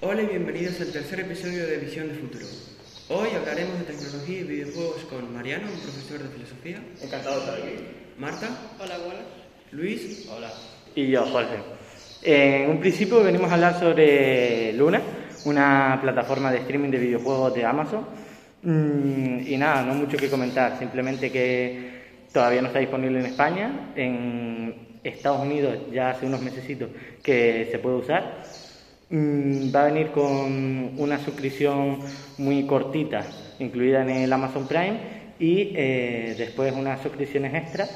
Hola y bienvenidos al tercer episodio de Visión de Futuro. Hoy hablaremos de tecnología y videojuegos con Mariano, un profesor de filosofía. Encantado de estar aquí. Marta. Hola, buenas. Luis. Hola. Y yo, Jorge. En un principio venimos a hablar sobre Luna, una plataforma de streaming de videojuegos de Amazon. Mm, Y nada, no mucho que comentar, simplemente que todavía no está disponible en España. En Estados Unidos ya hace unos mesecitos que se puede usar. Mm, Va a venir con una suscripción muy cortita, incluida en el Amazon Prime, y eh, después unas suscripciones extra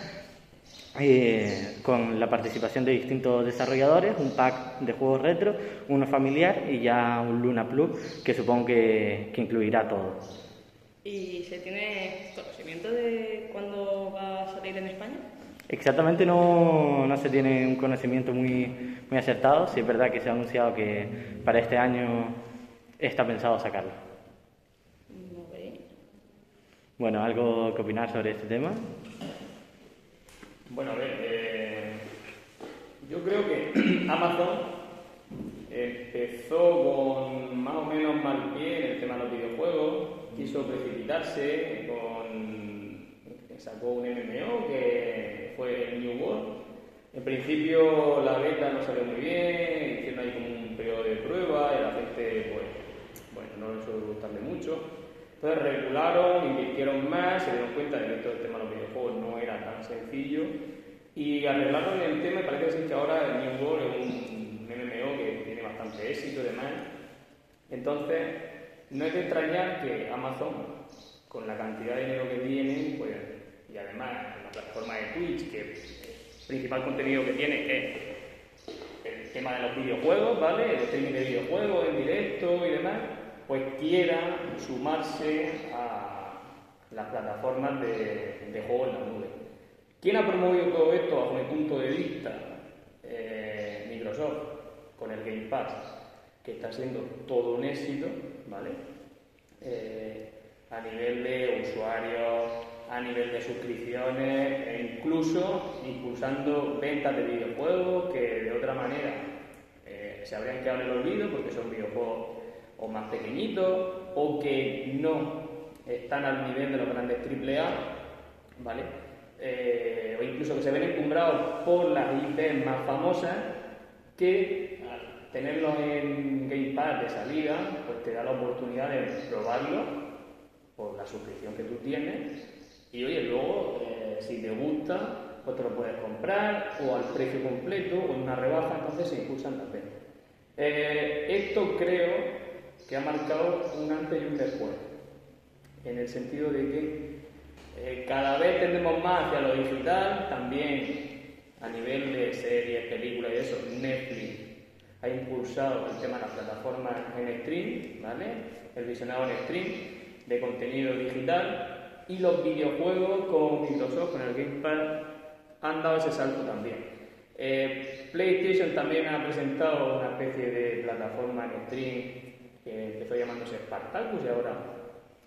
eh, con la participación de distintos desarrolladores, un pack de juegos retro, uno familiar y ya un Luna Plus que supongo que, que incluirá todo. ¿Y se tiene conocimiento de cuándo va a salir en España? Exactamente no, no se tiene un conocimiento muy, muy acertado, sí es verdad que se ha anunciado que para este año está pensado sacarlo. Bueno, ¿algo que opinar sobre este tema? Bueno, a ver, eh, yo creo que Amazon empezó con más o menos mal pie en el tema de los videojuegos, quiso precipitarse con sacó un MMO que fue el New World. En principio la beta no salió muy bien, hicieron ahí como un periodo de prueba y la gente pues bueno, no les suele gustarle mucho. Entonces regularon, invirtieron más, se dieron cuenta de que todo el tema de los videojuegos no era tan sencillo y arreglaron el tema y parece que ahora el New World es un MMO que tiene bastante éxito y demás. Entonces, no es de extrañar que Amazon, con la cantidad de dinero que tiene, pues, y además la plataforma de Twitch, que el principal contenido que tiene es el tema de los videojuegos, ¿vale? El streaming de videojuegos en directo y demás, pues quiera sumarse a las plataformas de, de juegos en la nube. ¿Quién ha promovido todo esto bajo mi punto de vista? Eh, Microsoft, con el Game Pass, que está siendo todo un éxito, ¿vale? Eh, a nivel de usuarios, a nivel de suscripciones e incluso impulsando ventas de videojuegos que de otra manera eh, se habrían quedado en el olvido porque son videojuegos o más pequeñitos o que no están al nivel de los grandes AAA, ¿vale? Eh, o incluso que se ven encumbrados por las IP más famosas que al tenerlos en Game Pass de salida, pues te da la oportunidad de probarlo por la suscripción que tú tienes y oye, luego eh, si te gusta, pues te lo puedes comprar o al precio completo o en una rebaja, entonces se impulsan también. Eh, esto creo que ha marcado un antes y un después, en el sentido de que eh, cada vez tendemos más hacia lo digital, también a nivel de series, películas y eso, Netflix ha impulsado el tema de las plataformas en stream, ¿vale? El visionado en stream de contenido digital y los videojuegos con Microsoft, con el Game Pass, han dado ese salto también. Eh, PlayStation también ha presentado una especie de plataforma en stream que empezó llamándose Spartacus y ahora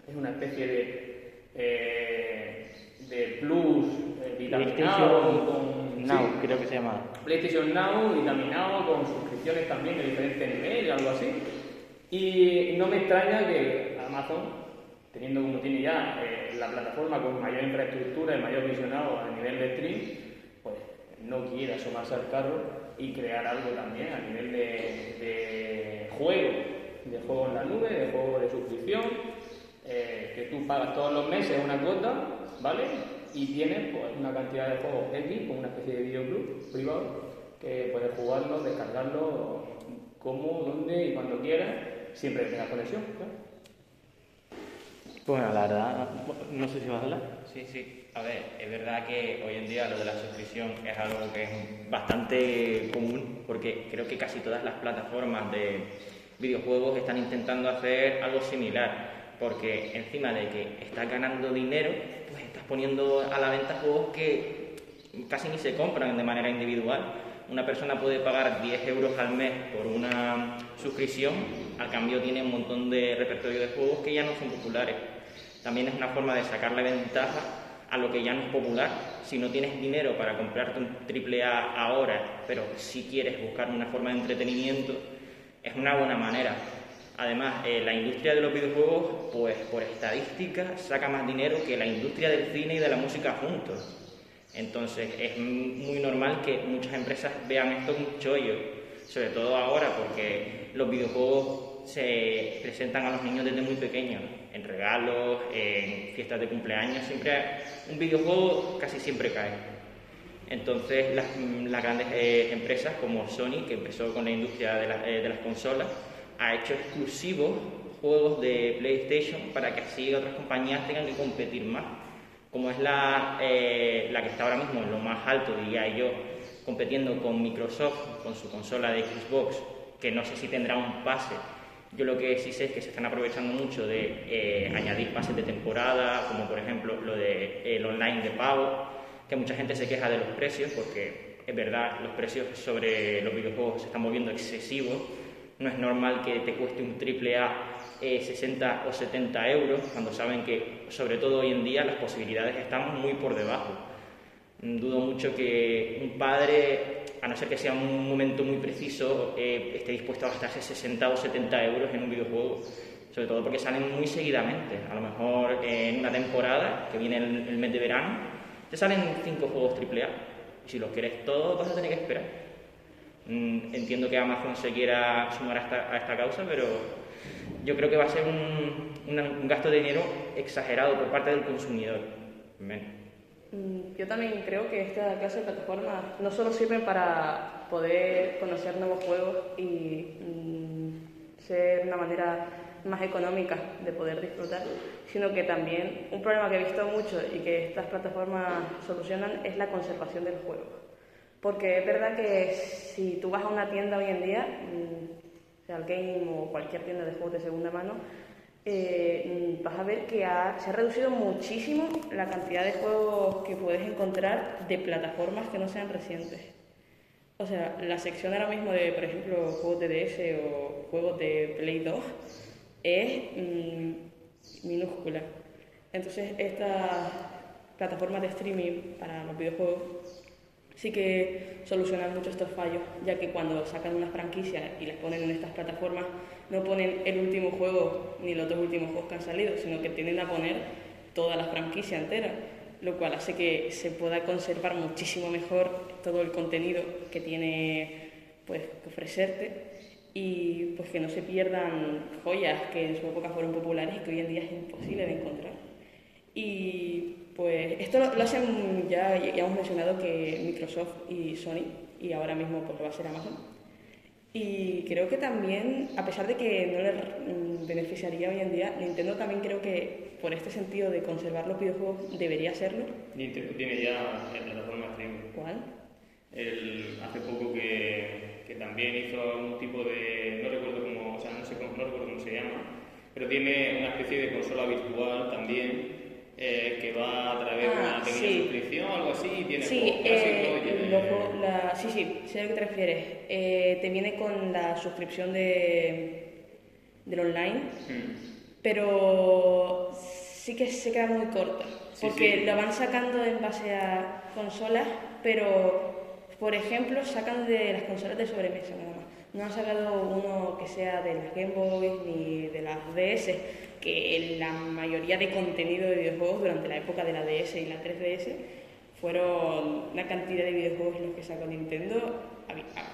es una especie de, eh, de plus eh, vitaminado con, Now, sí, creo que se llama. PlayStation Now vitaminado con suscripciones también de diferentes niveles, algo así. Y no me extraña que Amazon teniendo como tiene ya eh, la plataforma con mayor infraestructura y mayor visionado a nivel de stream, pues no quiera asomarse al carro y crear algo también a nivel de, de juego, de juego en la nube, de juego de suscripción, eh, que tú pagas todos los meses una cuota, ¿vale? Y tienes pues, una cantidad de juegos X, como una especie de videoclub privado, que puedes jugarlo, descargarlo como, donde y cuando quieras, siempre que tengas conexión. ¿no? Bueno, la verdad, no sé si vas a hablar. Sí, sí. A ver, es verdad que hoy en día lo de la suscripción es algo que es bastante común porque creo que casi todas las plataformas de videojuegos están intentando hacer algo similar porque encima de que estás ganando dinero, pues estás poniendo a la venta juegos que casi ni se compran de manera individual. Una persona puede pagar 10 euros al mes por una suscripción, al cambio tiene un montón de repertorio de juegos que ya no son populares. También es una forma de sacarle ventaja a lo que ya no es popular. Si no tienes dinero para comprarte un triple A ahora, pero si quieres buscar una forma de entretenimiento, es una buena manera. Además, eh, la industria de los videojuegos, pues por estadística, saca más dinero que la industria del cine y de la música juntos. Entonces, es muy normal que muchas empresas vean esto un chollo, sobre todo ahora, porque los videojuegos se presentan a los niños desde muy pequeños, en regalos, en fiestas de cumpleaños, siempre un videojuego casi siempre cae. Entonces, las, grandes eh, empresas como Sony, que empezó con la industria de, eh, de las consolas, ha hecho exclusivos juegos de PlayStation para que así otras compañías tengan que competir más. Como es la, eh, la que está ahora mismo en lo más alto, diría yo, compitiendo con Microsoft, con su consola de Xbox, que no sé si tendrá un pase. Yo lo que sí sé es que se están aprovechando mucho de eh, añadir pases de temporada, como por ejemplo lo de el online de pago, que mucha gente se queja de los precios, porque es verdad, los precios sobre los videojuegos se están moviendo excesivos no es normal que te cueste un triple A 60 o 70 euros cuando saben que, sobre todo hoy en día, las posibilidades están muy por debajo. Dudo mucho que un padre, a no ser que sea un momento muy preciso, eh, esté dispuesto a gastarse 60 o 70 euros en un videojuego, sobre todo porque salen muy seguidamente. A lo mejor en una temporada, que viene el, el mes de verano, te salen 5 juegos triple A. Y si los quieres todos, vas a tener que esperar. Mm, entiendo que Amazon se quiera sumar a esta, causa, pero yo creo que va a ser un, gasto de dinero exagerado por parte del consumidor. Mm, yo también creo que esta clase de plataformas no solo sirven para poder conocer nuevos juegos y mm, ser una manera más económica de poder disfrutar, sino que también un problema que he visto mucho y que estas plataformas solucionan es la conservación del juego. Porque es verdad que si tú vas a una tienda hoy en día, mm, sea el game o cualquier tienda de juegos de segunda mano, eh, vas a ver que se ha reducido muchísimo la cantidad de juegos que puedes encontrar de plataformas que no sean recientes. O sea, la sección ahora mismo de, por ejemplo, juegos de DS o juegos de Play 2 es mm, minúscula. Entonces, estas plataformas de streaming para los videojuegos sí que solucionan mucho estos fallos, ya que cuando sacan una franquicia y las ponen en estas plataformas, no ponen el último juego ni los dos últimos juegos que han salido, sino que tienden a poner toda la franquicia entera, lo cual hace que se pueda conservar muchísimo mejor todo el contenido que tiene pues, que ofrecerte y pues que no se pierdan joyas que en su época fueron populares y que hoy en día es imposible de encontrar. Y pues esto lo, hacen, ya, ya, hemos mencionado que Microsoft y Sony, y ahora mismo pues va a ser Amazon. Y creo que también, a pesar de que no le mm, beneficiaría hoy en día, Nintendo también creo que por este sentido de conservar los videojuegos debería hacerlo. Nintendo tiene ya en plataforma streaming. ¿Cuál? El, hace poco que, que, también hizo un tipo de, no recuerdo cómo, o sea, no, sé cómo, no recuerdo cómo se llama, pero tiene una especie de consola virtual también eh, que va a través de una ah, pequeña suscripción o algo así y tiene sí, eh, la, sí, sí, sé a lo que te refieres. Eh, te viene con la suscripción de, del online, hmm. pero sí que se queda muy corta, porque lo van sacando en base a consolas, pero por ejemplo sacan de las consolas de sobremesa nada más. No han sacado uno que sea de las Game Boy ni de las DS que la mayoría de contenido de videojuegos durante la época de la DS y la 3DS fueron una cantidad de videojuegos los que sacó Nintendo,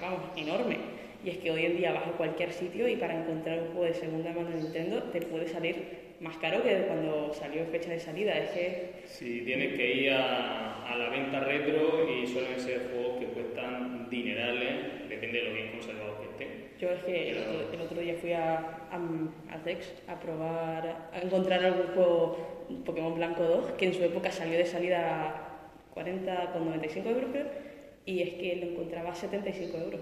vamos, enorme. Y es que hoy en día vas a cualquier sitio y para encontrar un juego de segunda mano de Nintendo te puede salir más caro que cuando salió fecha de salida. Es que... Sí, tienes que ir a, a la venta retro y suelen ser juegos que cuestan dinerales, depende de lo bien estén. Yo es que el otro, día fui a, a, a, probar, a encontrar algún juego Pokémon Blanco 2, que en su época salió de salida 40 con 95 euros, creo, y es que lo encontraba a 75 euros.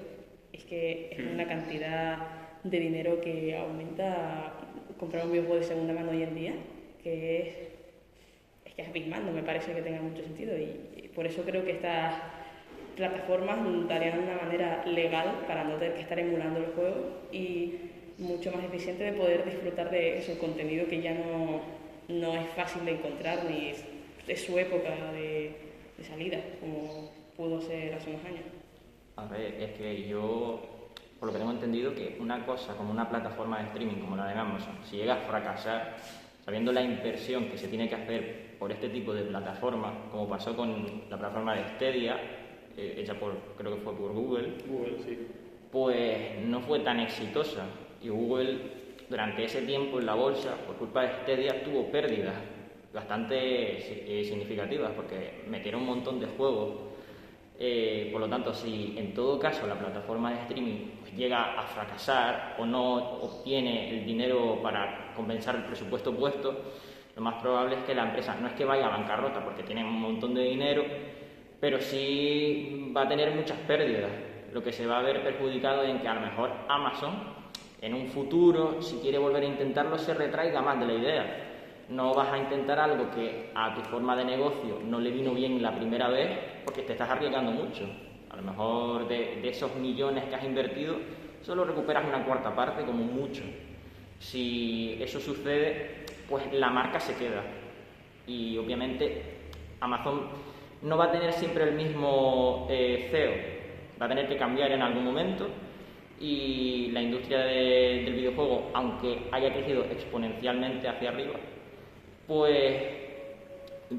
Es que es una cantidad de dinero que aumenta comprar un videojuego de segunda mano hoy en día, que es, es que es abismal, me parece que tenga mucho sentido, y, y por eso creo que estas plataformas darían una manera legal para no tener que estar emulando el juego y mucho más eficiente de poder disfrutar de ese contenido que ya no, no es fácil de encontrar ni de su época de, salida, como pudo ser hace unos años. A ver, es que yo por lo que tengo entendido, que una cosa como una plataforma de streaming como la de Amazon, si llega a fracasar, sabiendo la inversión que se tiene que hacer por este tipo de plataforma, como pasó con la plataforma de Stadia, eh, hecha por, creo que fue por Google, Google, sí. pues no fue tan exitosa. Y Google, durante ese tiempo en la bolsa, por culpa de Stadia, tuvo pérdidas bastante eh, significativas, porque metieron un montón de juegos. Eh, por lo tanto, si en todo caso la plataforma de streaming pues, llega a fracasar o no obtiene el dinero para compensar el presupuesto puesto, lo más probable es que la empresa no es que vaya a bancarrota porque tiene un montón de dinero, pero sí va a tener muchas pérdidas, lo que se va a ver perjudicado en que a lo mejor Amazon en un futuro, si quiere volver a intentarlo, se retraiga más de la idea. No vas a intentar algo que a tu forma de negocio no le vino bien la primera vez porque te estás arriesgando mucho. A lo mejor de, de esos millones que has invertido, solo recuperas una cuarta parte como mucho. Si eso sucede, pues la marca se queda. Y obviamente Amazon no va a tener siempre el mismo eh, CEO, va a tener que cambiar en algún momento y la industria de- del videojuego, aunque haya crecido exponencialmente hacia arriba, pues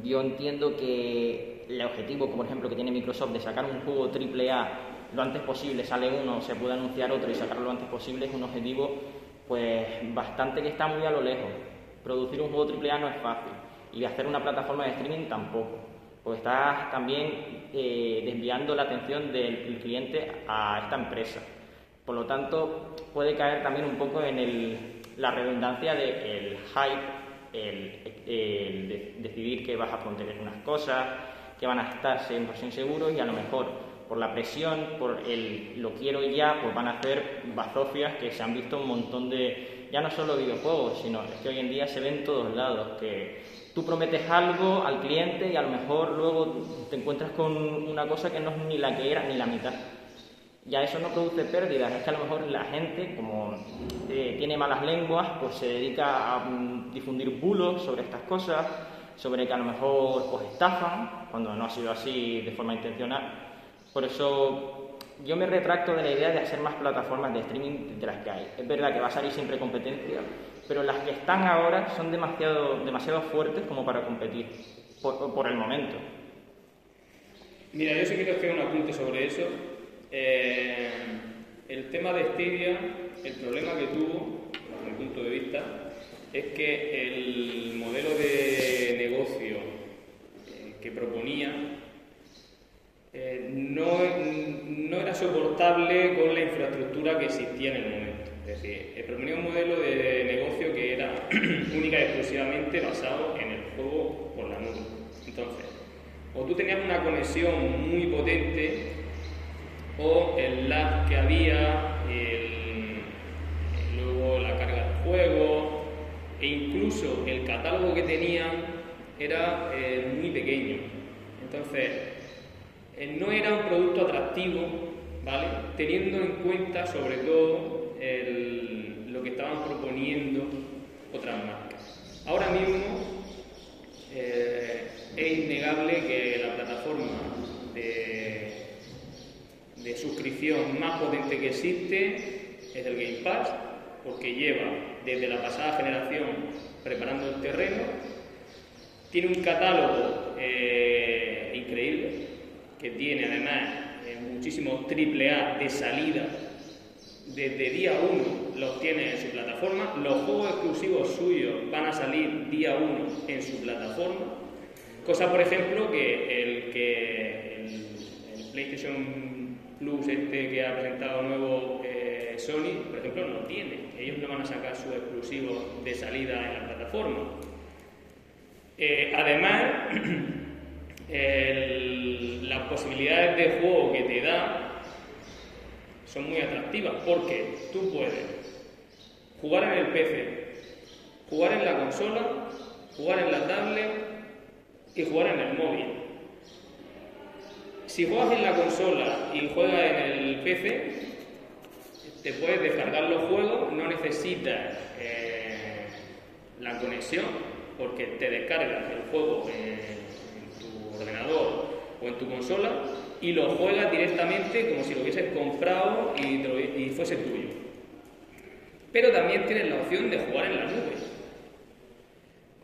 yo entiendo que el objetivo, como por ejemplo que tiene Microsoft de sacar un juego AAA lo antes posible, sale uno, se puede anunciar otro y sacarlo lo antes posible, es un objetivo pues bastante que está muy a lo lejos. Producir un juego AAA no es fácil y hacer una plataforma de streaming tampoco, porque estás también eh, desviando la atención del cliente a esta empresa. Por lo tanto, puede caer también un poco en el- la redundancia del hype el, de- decidir que vas a contener unas cosas, que van a estar 100% seguros y a lo mejor por la presión, por el lo quiero ya, pues van a hacer bazofias que se han visto un montón de, ya no solo videojuegos, sino es que hoy en día se ve en todos lados, que tú prometes algo al cliente y a lo mejor luego te encuentras con una cosa que no es ni la que era ni la mitad ya eso no produce pérdidas, es que a lo mejor la gente, como eh, tiene malas lenguas, pues se dedica a mm, difundir bulos sobre estas cosas, sobre que a lo mejor os estafan, cuando no ha sido así de forma intencional. Por eso yo me retracto de la idea de hacer más plataformas de streaming de las que hay. Es verdad que va a salir siempre competencia, pero las que están ahora son demasiado, demasiado fuertes como para competir, por, el momento. Mira, yo sí quiero hacer un apunte sobre eso. Eh, el tema de Stadia, el problema que tuvo, desde mi punto de vista, es que el modelo de negocio eh, que proponía eh, no, no era soportable con la infraestructura que existía en el momento. Es decir, proponía un modelo de negocio que era única y exclusivamente basado en el juego por la nube. Entonces, o tú tenías una conexión muy potente o el lag que había, luego la carga de juego e incluso el catálogo que tenían era eh, muy pequeño. Entonces, eh, no era un producto atractivo, ¿vale? Teniendo en cuenta sobre todo el- lo que estaban proponiendo otras marcas. Ahora mismo eh, es innegable que la plataforma de, de suscripción más potente que existe es el Game Pass, porque lleva desde la pasada generación preparando el terreno, tiene un catálogo eh, increíble, que tiene además eh, muchísimos AAA de salida. Desde día 1 los tiene en su plataforma, los juegos exclusivos suyos van a salir día 1 en su plataforma, cosa por ejemplo que el que el, el PlayStation Plus este que ha presentado nuevo Sony, por ejemplo, no tiene, ellos no van a sacar sus exclusivos de salida en la plataforma. Eh, además, las posibilidades de juego que te da son muy atractivas porque tú puedes jugar en el PC, jugar en la consola, jugar en la tablet y jugar en el móvil. Si juegas en la consola y juegas en el PC, te puedes descargar los juegos, no necesitas eh, la conexión porque te descargas el juego en, en tu ordenador o en tu consola y lo juegas directamente como si lo hubieses comprado y fuese tuyo. Pero también tienes la opción de jugar en la nube,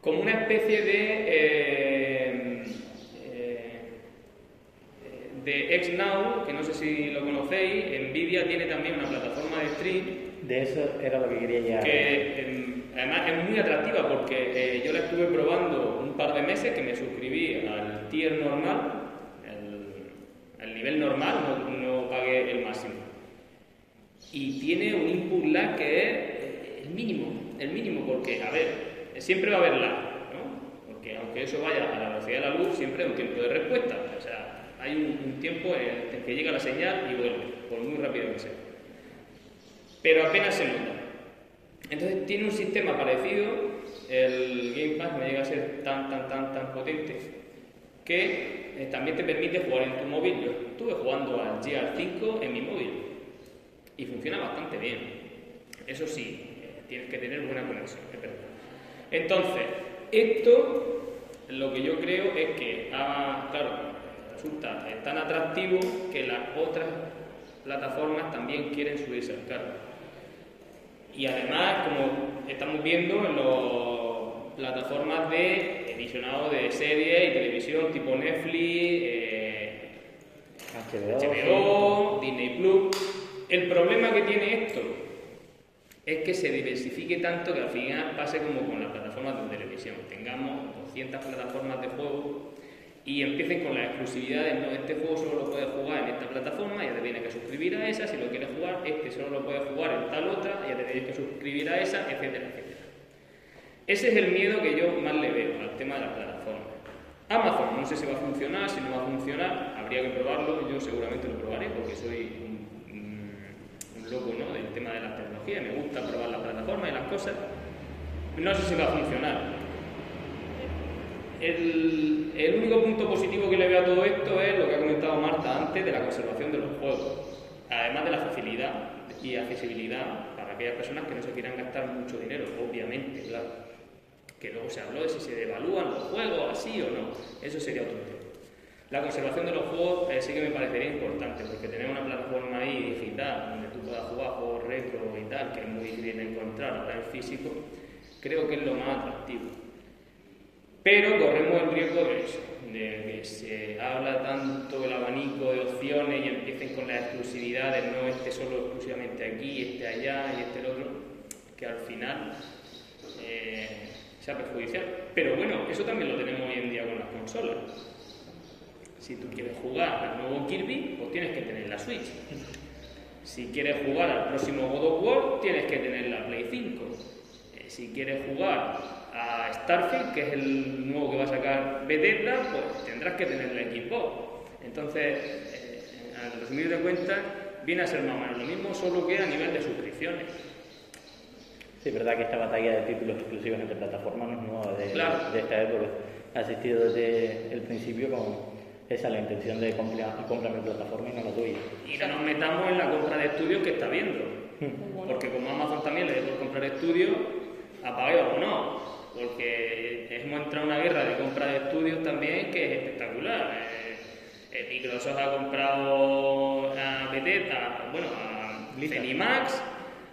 como una especie de eh, eh, de XNow, que no sé si lo conocéis, Nvidia tiene también una plataforma de stream De eso era lo que quería llegar. que em, además es muy atractiva porque eh, yo la estuve probando un par de meses que me suscribí al tier normal, el, el nivel normal, no, no pagué el máximo. Y tiene un input lag que es eh, el mínimo, el mínimo, porque, a ver, siempre va a haber lag, ¿no? Porque aunque eso vaya a la velocidad de la luz, siempre hay un tiempo de respuesta. O sea, hay un, tiempo en el que llega la señal y vuelve, por muy rápido que sea pero apenas se nota. Entonces tiene un sistema parecido, el Game Pass no llega a ser tan, tan, tan, tan potente, que eh, también te permite jugar en tu móvil. Yo estuve jugando al GR5 en mi móvil y funciona bastante bien. Eso sí, eh, tienes que tener buena conexión. Entonces, esto lo que yo creo es que, ah, claro, resulta eh, tan atractivo que las otras plataformas también quieren subirse al carro. Y además, como estamos viendo en las plataformas de visionado de series y televisión tipo Netflix, eh, HBO. HBO, Disney Plus. El problema que tiene esto es que se diversifique tanto que al final pase como con las plataformas de televisión. Tengamos 200 plataformas de juego y empiecen con las exclusividades. No, este juego solo lo puedes jugar en esta plataforma, ya te tienes que suscribir a esa. Si lo quieres jugar, este solo lo puedes jugar en tal otra, ya te tienes que suscribir a esa, etcétera, etcétera. Ese es el miedo que yo más le veo al tema de las plataformas. Amazon, no sé si va a funcionar, si no va a funcionar, habría que probarlo, yo seguramente lo probaré porque soy un, loco ¿no? del tema de la tecnología, me gusta probar las plataformas y las cosas. No sé si va a funcionar. El, único punto positivo que le veo a todo esto es lo que ha comentado Marta antes de la conservación de los juegos, además de la facilidad y accesibilidad para aquellas personas que no se quieran gastar mucho dinero, obviamente, claro que luego se habló de si se devalúan los juegos así o no. Eso sería otro tema. La conservación de los juegos eh, sí que me parecería importante, porque tener una plataforma ahí digital donde tú puedas jugar juegos retro y tal, que es muy difícil de encontrar ahora en físico, creo que es lo más atractivo. Pero corremos el riesgo de eso, de que se habla tanto el abanico de opciones y empiecen con las exclusividades, no este solo exclusivamente aquí, este allá y este el otro, que al final eh, sea perjudicial. Pero bueno, eso también lo tenemos hoy en día con las consolas. Si tú quieres jugar al nuevo Kirby, pues tienes que tener la Switch. Si quieres jugar al próximo God of War, tienes que tener la Play 5. Eh, si quieres jugar a Starfield, que es el nuevo que va a sacar Bethesda, pues tendrás que tener la Xbox. Entonces, eh, al resumir de cuentas, viene a ser más o menos lo mismo, solo que a nivel de suscripciones. Sí, es verdad que esta batalla de títulos exclusivos entre plataformas no es nueva de, Claro. de esta época. Ha existido desde el principio con esa la intención de compra, compra mi plataforma y no la tuya. Y no nos metamos en la compra de estudios que está viendo. Porque como Amazon también le dejó comprar estudios, apague o no. Porque hemos entrado en una guerra de compra de estudios también que es espectacular. Eh, eh, Microsoft ha comprado a Bethesda, bueno, a Zenimax,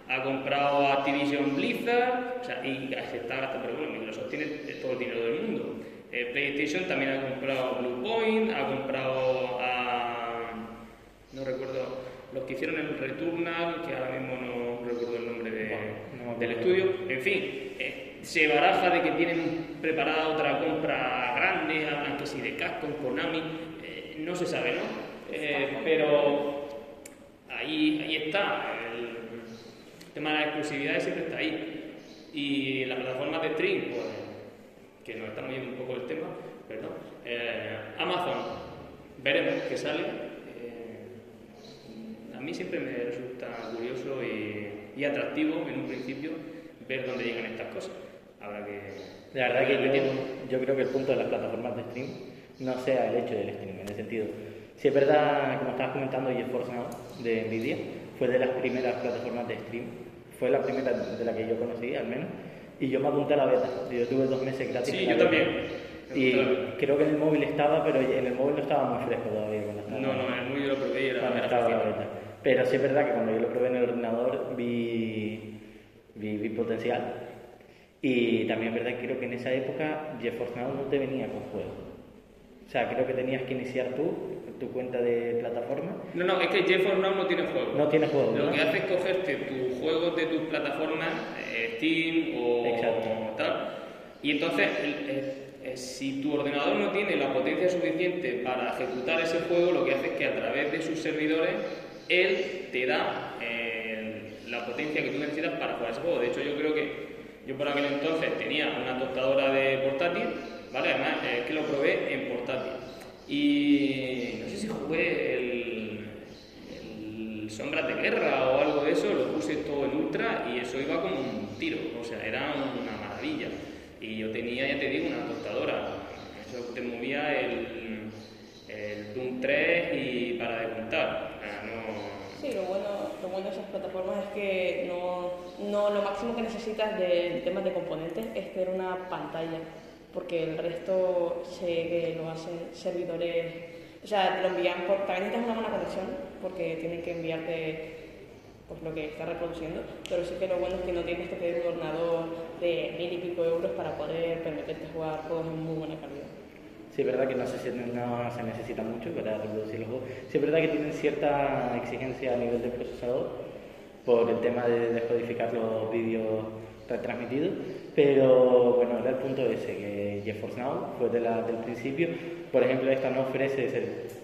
ha comprado a Activision Blizzard, o sea, y se está gastando, pero bueno, Microsoft tiene todo el dinero del mundo. Eh, PlayStation también ha comprado Bluepoint, ha comprado a. no recuerdo, los que hicieron el Returnal, que ahora mismo no recuerdo el nombre de- No, no me del estudio. En fin, eh, se baraja de que tienen preparada otra compra grande, hablan que si de Capcom, Konami, eh, no se sabe, ¿no? Eh, pero ahí, ahí está. El tema de las exclusividades siempre está ahí. Y las plataformas de stream, pues, que nos estamos yendo un poco del tema, perdón. Eh, Amazon, veremos qué sale. Eh, a mí siempre me resulta curioso y atractivo en un principio ver dónde llegan estas cosas. Habrá que. La verdad que yo, yo creo que el punto de las plataformas de stream no sea el hecho del stream, en el sentido, si es verdad, como estabas comentando, GeForce Now de Nvidia fue de las primeras plataformas de stream, fue la primera de la que yo conocí al menos, y yo me apunté a la beta, yo tuve dos meses gratis. Sí, yo beta. también. Y creo que en el móvil estaba, pero en el móvil no estaba muy fresco todavía. no, no, en el móvil lo probé y era, cuando estaba la Pero sí es verdad que cuando yo lo probé en el ordenador vi, vi, vi potencial. Y también es verdad que creo que en esa época GeForce Now no te venía con juegos. O sea, creo que tenías que iniciar tú tu cuenta de plataforma. No, no, es que GeForce Now no tiene juego. No tiene juego. Lo que hace es cogerte tus juegos de tus plataformas, eh, Steam o, tal. Y entonces, si tu ordenador no tiene la potencia suficiente para ejecutar ese juego, lo que hace es que a través de sus servidores, él te da eh, la potencia que tú necesitas para jugar ese juego. De hecho, yo creo que yo por aquel entonces tenía una tostadora de portátil, ¿vale? Además, es que lo probé en portátil. Y no sé si jugué el, el Sombras de Guerra o algo de eso, lo puse todo en ultra y eso iba como un tiro, o sea, era una maravilla. Y yo tenía, ya te digo, una tostadora, eso te movía el, Doom 3 y para de contar. Sí, lo bueno, lo bueno de esas plataformas es que no, no lo máximo que necesitas de temas de componentes es tener una pantalla porque el resto sé que lo hacen servidores, o sea, te lo envían por, también necesitas una buena conexión porque tienen que enviarte pues, lo que está reproduciendo, pero sí que lo bueno es que no tienes que tener un ordenador de mil y pico euros para poder permitirte jugar juegos en muy buena calidad. Sí, es verdad que no se, no se necesita mucho para reproducir los juegos. Sí, es verdad que tienen cierta exigencia a nivel de procesador por el tema de descodificar los vídeos retransmitidos, pero bueno, era el punto ese, que GeForce Now fue de la, del principio. Por ejemplo, esta no ofrece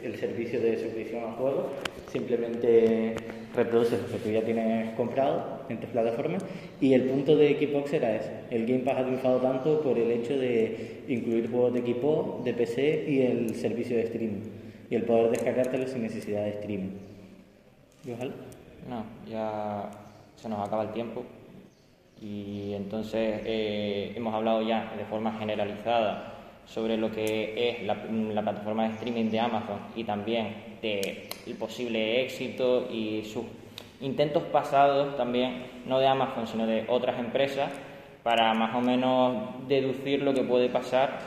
el, servicio de suscripción a juegos, simplemente reproduce lo que tú ya tienes comprado en tus plataformas. Y el punto de Xbox era ese. El Game Pass ha triunfado tanto por el hecho de incluir juegos de equipo, de PC y el servicio de streaming. Y el poder descargártelo sin necesidad de streaming. No, ya se nos acaba el tiempo. Y entonces eh, hemos hablado ya de forma generalizada sobre lo que es la, plataforma de streaming de Amazon y también del posible éxito y sus intentos pasados también, no de Amazon, sino de otras empresas, para más o menos deducir lo que puede pasar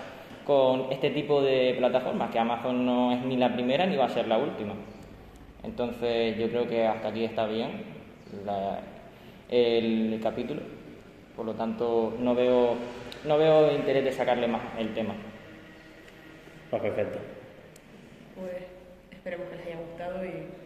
con este tipo de plataformas, que Amazon no es ni la primera ni va a ser la última. Entonces yo creo que hasta aquí está bien el capítulo. Por lo tanto, no veo, no veo interés de sacarle más el tema. Pues perfecto. Pues esperemos que les haya gustado y